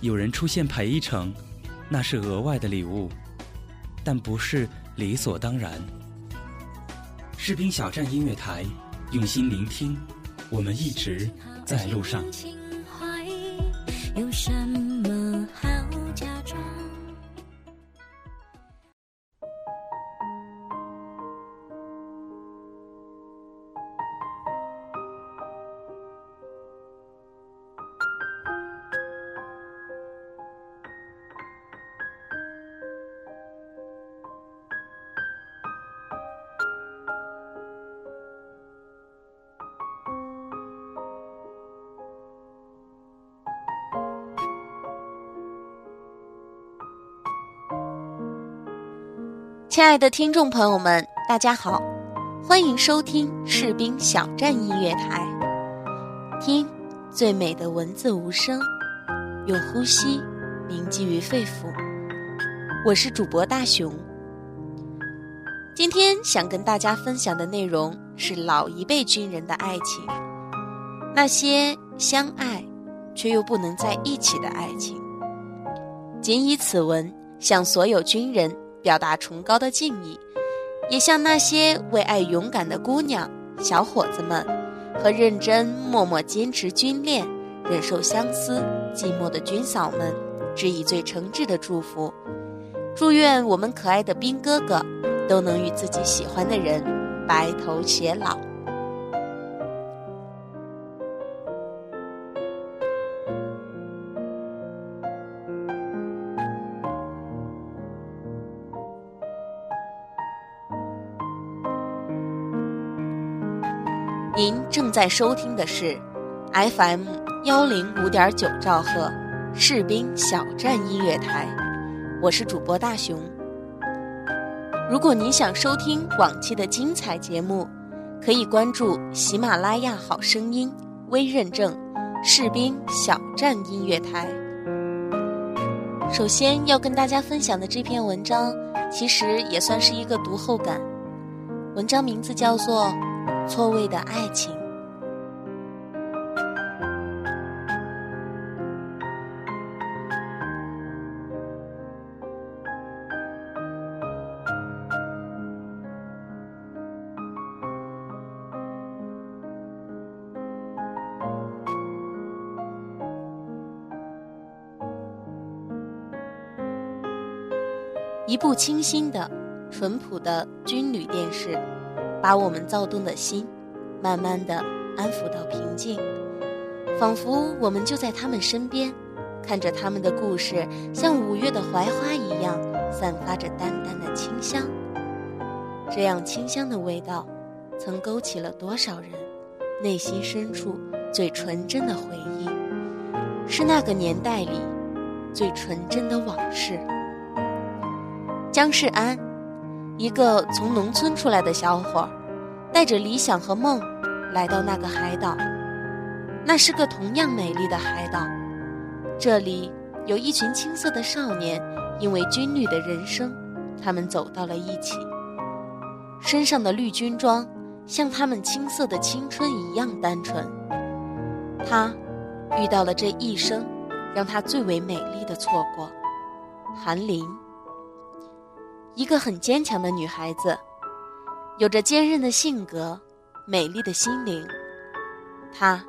有人出现陪一程，那是额外的礼物，但不是理所当然。”士兵小站音乐台，用心聆听，我们一直在路上。有亲爱的听众朋友们，大家好，欢迎收听士兵小站音乐台，听最美的文字无声，用呼吸铭记于肺腑。我是主播大熊，今天想跟大家分享的内容是老一辈军人的爱情，那些相爱却又不能在一起的爱情。仅以此文向所有军人。表达崇高的敬意，也向那些为爱勇敢的姑娘、小伙子们和认真默默坚持军恋、忍受相思寂寞的军嫂们，致以最诚挚的祝福。祝愿我们可爱的兵哥哥都能与自己喜欢的人白头偕老。您正在收听的是 FM 幺零五点九兆赫士兵小站音乐台，我是主播大熊。如果您想收听往期的精彩节目，可以关注喜马拉雅好声音微认证士兵小站音乐台。首先要跟大家分享的这篇文章，其实也算是一个读后感。文章名字叫做。错位的爱情，一部清新的、淳朴的军旅电视。把我们躁动的心，慢慢的安抚到平静，仿佛我们就在他们身边，看着他们的故事，像五月的槐花一样，散发着淡淡的清香。这样清香的味道，曾勾起了多少人内心深处最纯真的回忆，是那个年代里最纯真的往事。姜世安。一个从农村出来的小伙儿，带着理想和梦，来到那个海岛。那是个同样美丽的海岛，这里有一群青涩的少年，因为军旅的人生，他们走到了一起。身上的绿军装，像他们青涩的青春一样单纯。他遇到了这一生，让他最为美丽的错过——韩林。一个很坚强的女孩子，有着坚韧的性格，美丽的心灵。她，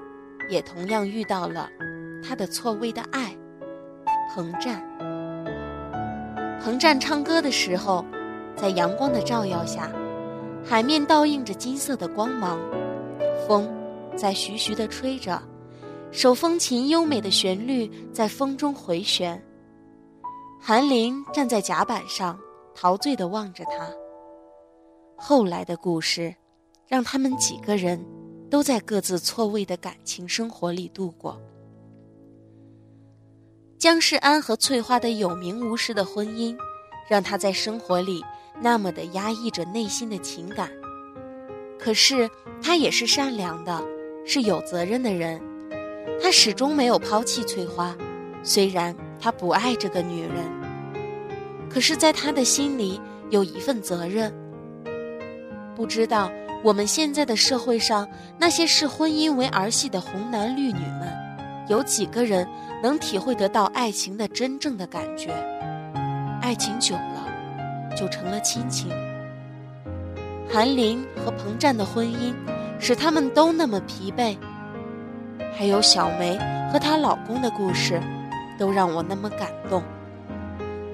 也同样遇到了她的错位的爱，彭战。彭战唱歌的时候，在阳光的照耀下，海面倒映着金色的光芒，风在徐徐地吹着，手风琴优美的旋律在风中回旋。韩林站在甲板上，陶醉地望着他。后来的故事，让他们几个人都在各自错位的感情生活里度过。姜世安和翠花的有名无实的婚姻，让他在生活里那么的压抑着内心的情感。可是他也是善良的，是有责任的人。他始终没有抛弃翠花，虽然他不爱这个女人，可是，在他的心里有一份责任。不知道我们现在的社会上那些视婚姻为儿戏的红男绿女们，有几个人？能体会得到爱情的真正的感觉，爱情久了就成了亲情。韩林和彭战的婚姻使他们都那么疲惫，还有小梅和她老公的故事，都让我那么感动。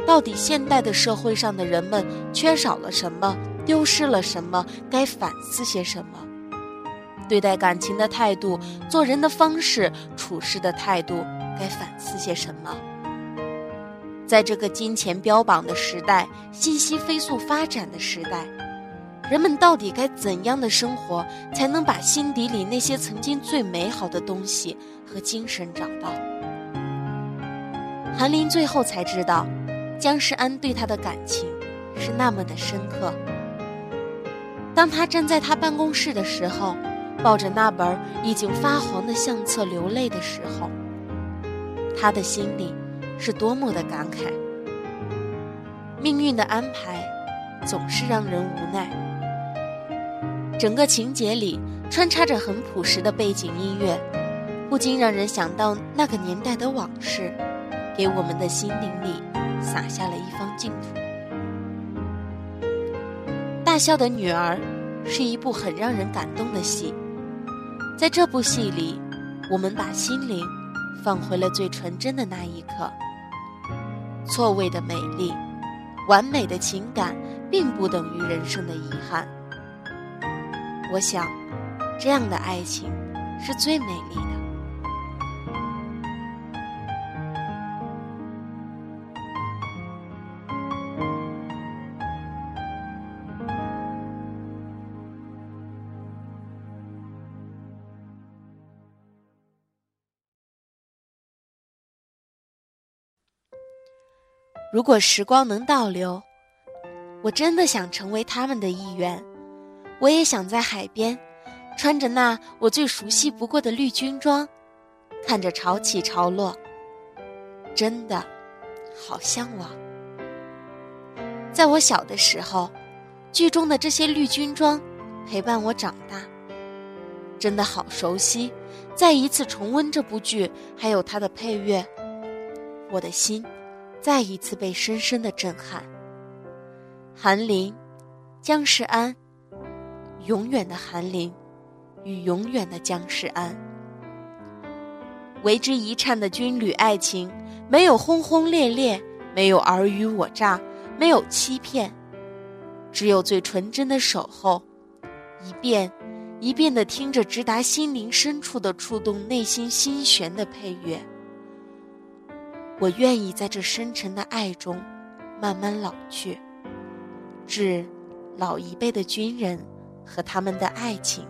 到底现代的社会上的人们缺少了什么，丢失了什么，该反思些什么？对待感情的态度，做人的方式，处事的态度。该反思些什么？在这个金钱标榜的时代，信息飞速发展的时代，人们到底该怎样的生活，才能把心底里那些曾经最美好的东西和精神找到？韩林最后才知道，姜世安对他的感情是那么的深刻。当他站在他办公室的时候，抱着那本已经发黄的相册流泪的时候。他的心里是多么的感慨。命运的安排总是让人无奈。整个情节里穿插着很朴实的背景音乐，不禁让人想到那个年代的往事，给我们的心灵里洒下了一方净土。大笑的女儿是一部很让人感动的戏，在这部戏里，我们把心灵。放回了最纯真的那一刻。错位的美丽，完美的情感，并不等于人生的遗憾。我想，这样的爱情是最美丽的。如果时光能倒流，我真的想成为他们的一员。我也想在海边，穿着那我最熟悉不过的绿军装，看着潮起潮落。真的，好向往。在我小的时候，剧中的这些绿军装陪伴我长大，真的好熟悉。再一次重温这部剧，还有它的配乐，我的心。再一次被深深的震撼。韩林，姜世安，永远的韩林，与永远的姜世安。为之一颤的军旅爱情，没有轰轰烈烈，没有尔虞我诈，没有欺骗，只有最纯真的守候。一遍，一遍的听着直达心灵深处的触动内心心弦的配乐。我愿意在这深沉的爱中慢慢老去，致老一辈的军人和他们的爱情。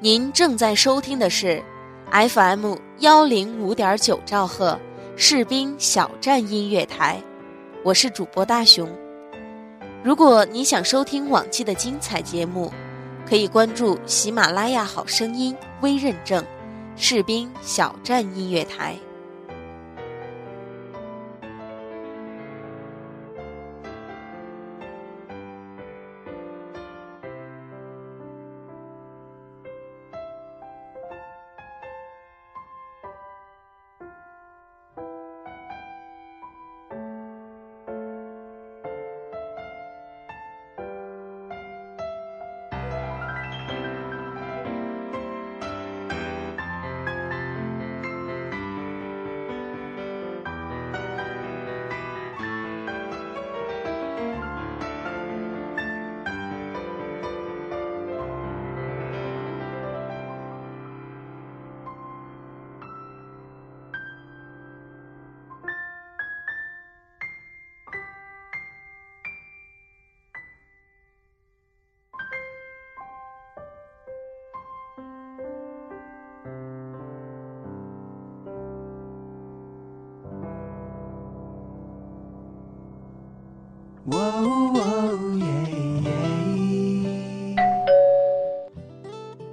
您正在收听的是 FM 幺零五点九兆赫士兵小站音乐台，我是主播大熊。如果你想收听往期的精彩节目，可以关注喜马拉雅好声音微认证士兵小站音乐台。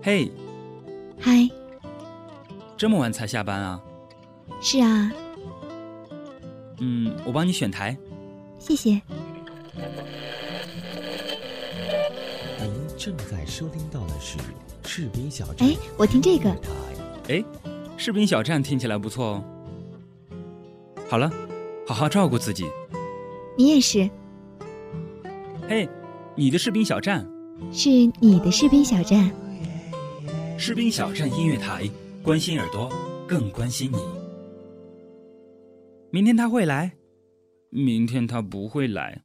嘿，嗨，这么晚才下班啊？是啊，嗯，我帮你选台。谢谢。您正在收听到的是士兵小站。哎，我听这个。台哎，士兵小站听起来不错哦。好了，好好照顾自己。你也是，嘿，你的士兵小站，是你的士兵小站。士兵小站音乐台，关心耳朵，更关心你。明天他会来，明天他不会来。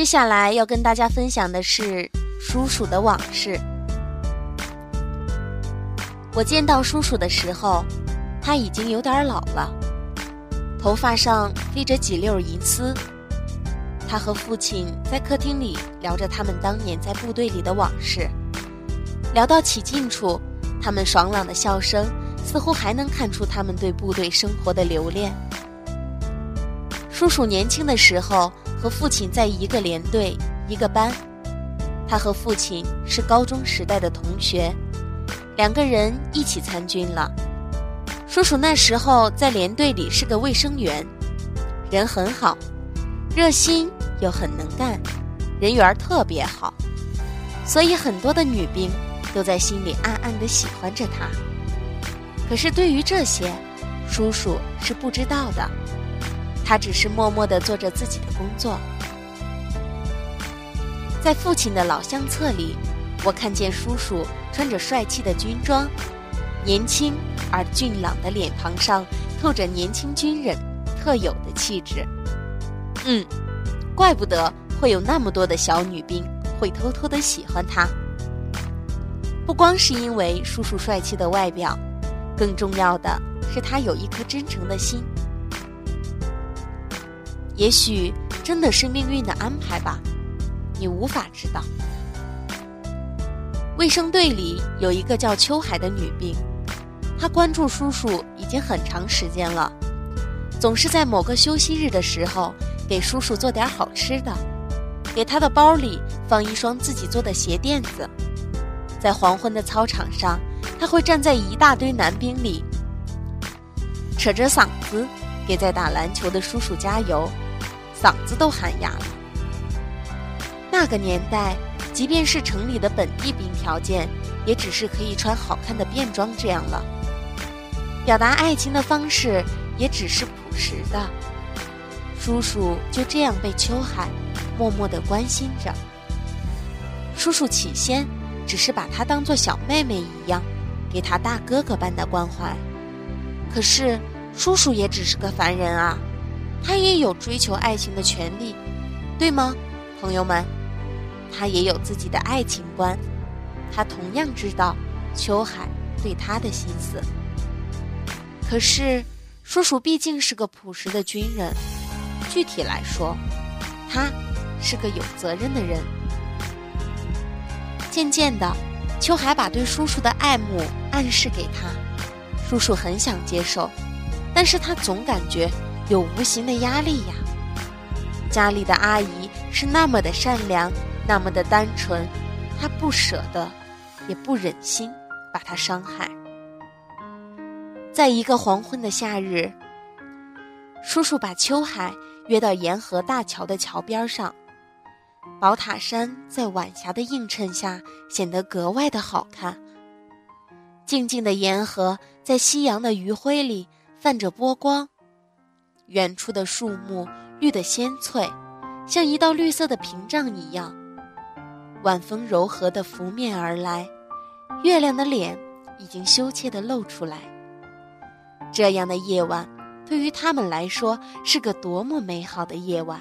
接下来要跟大家分享的是叔叔的往事。我见到叔叔的时候，他已经有点老了，头发上飞着几绺银丝。他和父亲在客厅里聊着他们当年在部队里的往事，聊到起劲处，他们爽朗的笑声似乎还能看出他们对部队生活的留恋。叔叔年轻的时候。和父亲在一个连队一个班，他和父亲是高中时代的同学，两个人一起参军了。叔叔那时候在连队里是个卫生员，人很好，热心又很能干，人缘特别好，所以很多的女兵都在心里暗暗的喜欢着他。可是对于这些，叔叔是不知道的。他只是默默地做着自己的工作。在父亲的老相册里，我看见叔叔穿着帅气的军装，年轻而俊朗的脸庞上透着年轻军人特有的气质。嗯，怪不得会有那么多的小女兵会偷偷的喜欢他。不光是因为叔叔帅气的外表，更重要的是他有一颗真诚的心。也许真的是命运的安排吧，你无法知道。卫生队里有一个叫秋海的女兵，她关注叔叔已经很长时间了，总是在某个休息日的时候给叔叔做点好吃的，给他的包里放一双自己做的鞋垫子。在黄昏的操场上，他会站在一大堆男兵里，扯着嗓子给在打篮球的叔叔加油。嗓子都喊哑了。那个年代，即便是城里的本地兵，条件也只是可以穿好看的便装这样了。表达爱情的方式也只是朴实的。叔叔就这样被秋海默默地关心着。叔叔起先只是把她当做小妹妹一样，给她大哥哥般的关怀。可是，叔叔也只是个凡人啊。他也有追求爱情的权利，对吗，朋友们？他也有自己的爱情观，他同样知道秋海对他的心思。可是，叔叔毕竟是个朴实的军人，具体来说，他是个有责任的人。渐渐的，秋海把对叔叔的爱慕暗示给他，叔叔很想接受，但是他总感觉。有无形的压力呀！家里的阿姨是那么的善良，那么的单纯，她不舍得，也不忍心把她伤害。在一个黄昏的夏日，叔叔把秋海约到沿河大桥的桥边上，宝塔山在晚霞的映衬下显得格外的好看。静静的沿河在夕阳的余晖里泛着波光。远处的树木绿得鲜翠，像一道绿色的屏障一样。晚风柔和的拂面而来，月亮的脸已经羞怯地露出来。这样的夜晚，对于他们来说是个多么美好的夜晚。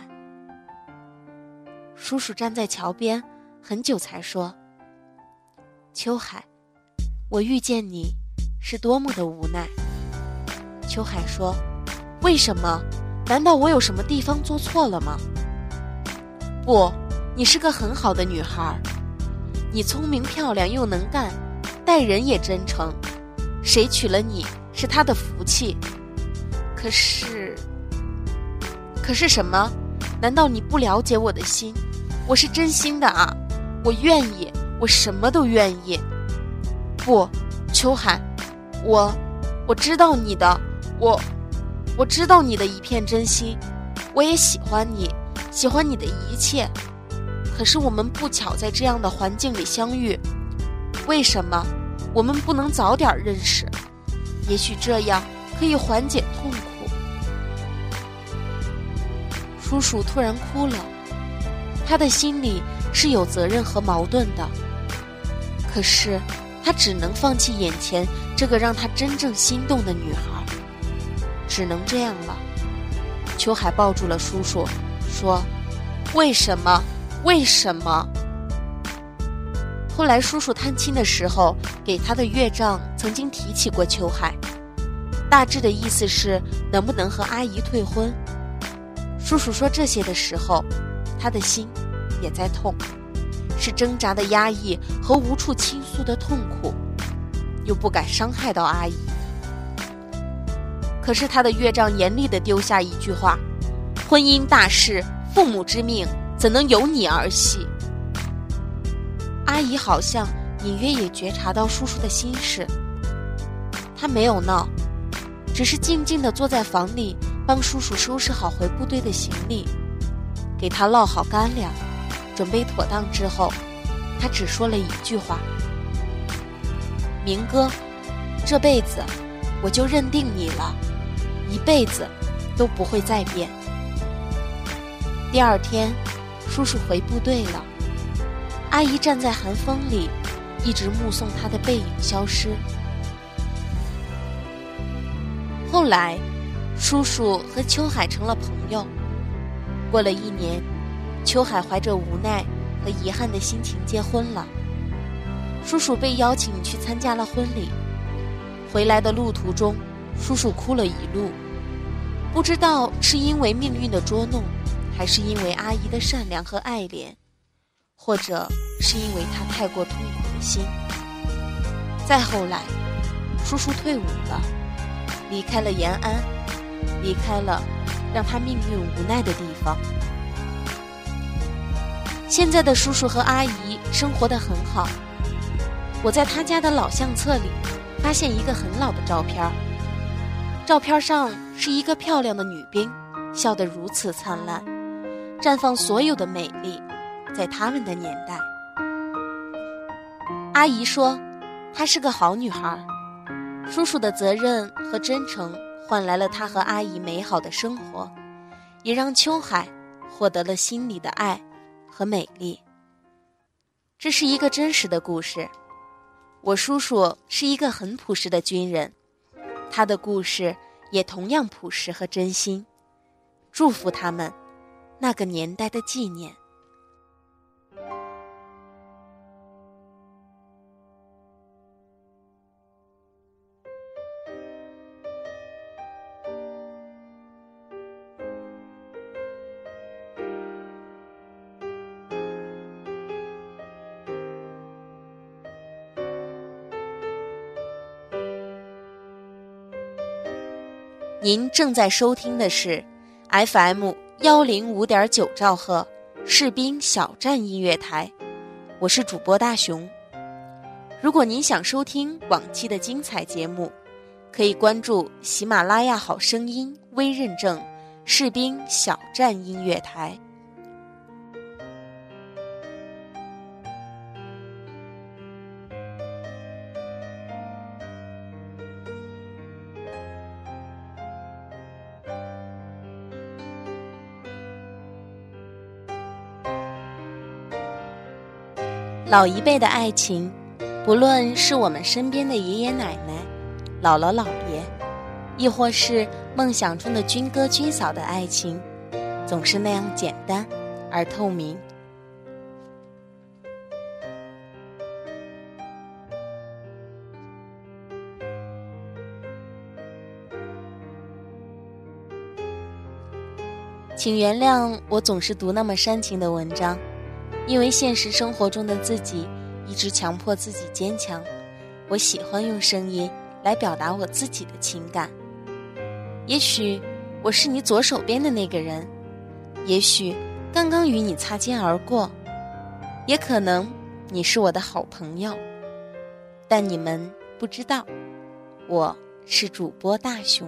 叔叔站在桥边，很久才说：“秋海，我遇见你是多么的无奈。秋海说：“为什么？难道我有什么地方做错了吗？”不，你是个很好的女孩，你聪明漂亮又能干，待人也真诚，谁娶了你是他的福气。可是，可是什么？难道你不了解我的心？我是真心的啊，我愿意，我什么都愿意。不，秋海，我我知道你的，我我知道你的一片真心，我也喜欢你，喜欢你的一切。可是我们不巧在这样的环境里相遇，为什么我们不能早点认识？也许这样可以缓解痛苦。叔叔突然哭了，他的心里是有责任和矛盾的，可是他只能放弃眼前这个让他真正心动的女孩，只能这样了。秋海抱住了叔叔，说：“为什么？为什么？”后来叔叔探亲的时候，给他的岳丈曾经提起过秋海，大致的意思是能不能和阿姨退婚。叔叔说这些的时候，他的心也在痛，是挣扎的压抑和无处倾诉的痛苦，又不敢伤害到阿姨。可是他的岳丈严厉地丢下一句话：“婚姻大事，父母之命，怎能由你儿戏？”阿姨好像隐约也觉察到叔叔的心事，她没有闹，只是静静地坐在房里。帮叔叔收拾好回部队的行李，给他烙好干粮，准备妥当之后，他只说了一句话：“明哥，这辈子我就认定你了，一辈子都不会再变。”第二天，叔叔回部队了，阿姨站在寒风里，一直目送他的背影消失。后来。叔叔和秋海成了朋友。过了一年，秋海怀着无奈和遗憾的心情结婚了。叔叔被邀请去参加了婚礼。回来的路途中，叔叔哭了一路，不知道是因为命运的捉弄，还是因为阿姨的善良和爱怜，或者是因为他太过痛苦的心。再后来，叔叔退伍了，离开了延安。离开了让他命运无奈的地方。现在的叔叔和阿姨生活的很好。我在他家的老相册里发现一个很老的照片儿照片上是一个漂亮的女兵，笑得如此灿烂，绽放所有的美丽，在他们的年代。阿姨说，她是个好女孩。叔叔的责任和真诚。换来了他和阿姨美好的生活，也让秋海获得了心里的爱和美丽。这是一个真实的故事。我叔叔是一个很朴实的军人，他的故事也同样朴实和真心。祝福他们，那个年代的纪念。您正在收听的是 FM 幺零五点九兆赫士兵小站音乐台，我是主播大熊。如果您想收听往期的精彩节目，可以关注喜马拉雅好声音微认证士兵小站音乐台。老一辈的爱情不论是我们身边的爷爷奶奶姥姥姥爷亦或是梦想中的军哥军嫂的爱情总是那样简单而透明。请原谅我总是读那么煽情的文章因为现实生活中的自己一直强迫自己坚强。我喜欢用声音来表达我自己的情感。也许我是你左手边的那个人，也许刚刚与你擦肩而过，也可能你是我的好朋友，但你们不知道，我是主播大熊。